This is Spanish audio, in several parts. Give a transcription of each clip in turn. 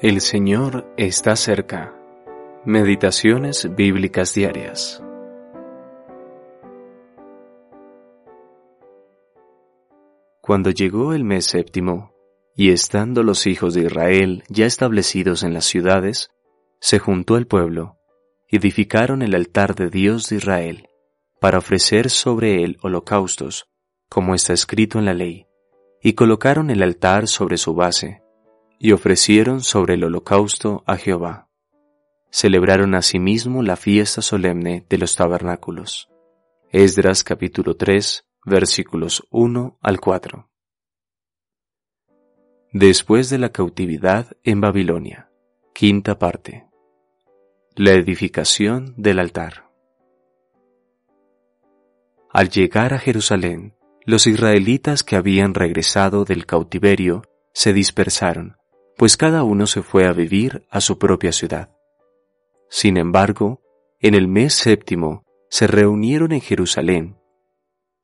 El Señor está cerca. Meditaciones bíblicas diarias. Cuando llegó el mes séptimo, y estando los hijos de Israel ya establecidos en las ciudades, se juntó el pueblo, edificaron el altar de Dios de Israel, para ofrecer sobre él holocaustos, como está escrito en la ley, y colocaron el altar sobre su base, y ofrecieron sobre el holocausto a Jehová. Celebraron asimismo la fiesta solemne de los tabernáculos. Esdras capítulo 3 versículos 1 al 4. Después de la cautividad en Babilonia. Quinta parte. La edificación del altar. Al llegar a Jerusalén, los israelitas que habían regresado del cautiverio se dispersaron pues cada uno se fue a vivir a su propia ciudad. Sin embargo, en el mes séptimo se reunieron en Jerusalén.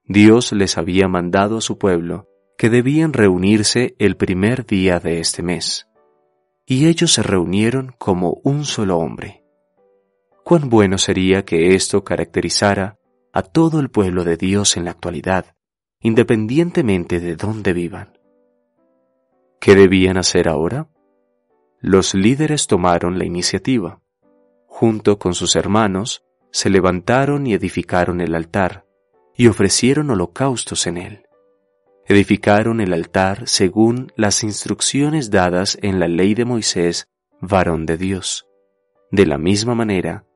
Dios les había mandado a su pueblo que debían reunirse el primer día de este mes, y ellos se reunieron como un solo hombre. Cuán bueno sería que esto caracterizara a todo el pueblo de Dios en la actualidad, independientemente de dónde vivan. ¿Qué debían hacer ahora? Los líderes tomaron la iniciativa. Junto con sus hermanos, se levantaron y edificaron el altar, y ofrecieron holocaustos en él. Edificaron el altar según las instrucciones dadas en la ley de Moisés, varón de Dios. De la misma manera,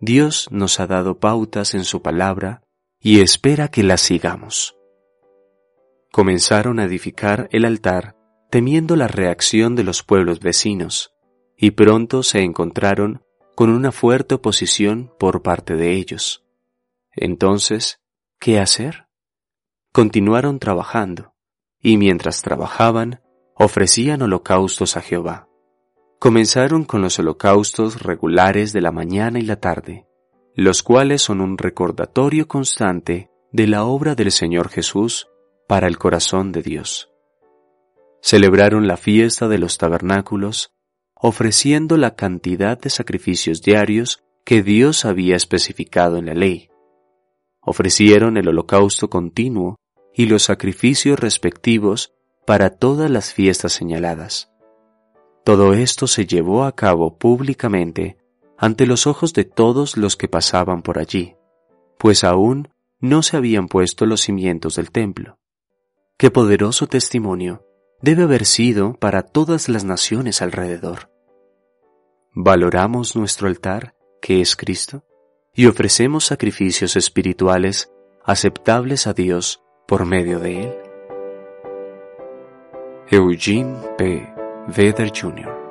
Dios nos ha dado pautas en su palabra y espera que las sigamos. Comenzaron a edificar el altar temiendo la reacción de los pueblos vecinos, y pronto se encontraron con una fuerte oposición por parte de ellos. Entonces, ¿qué hacer? Continuaron trabajando, y mientras trabajaban, ofrecían holocaustos a Jehová. Comenzaron con los holocaustos regulares de la mañana y la tarde, los cuales son un recordatorio constante de la obra del Señor Jesús para el corazón de Dios celebraron la fiesta de los tabernáculos, ofreciendo la cantidad de sacrificios diarios que Dios había especificado en la ley. Ofrecieron el holocausto continuo y los sacrificios respectivos para todas las fiestas señaladas. Todo esto se llevó a cabo públicamente ante los ojos de todos los que pasaban por allí, pues aún no se habían puesto los cimientos del templo. Qué poderoso testimonio debe haber sido para todas las naciones alrededor. Valoramos nuestro altar, que es Cristo, y ofrecemos sacrificios espirituales aceptables a Dios por medio de Él. Eugene P. Vedder Jr.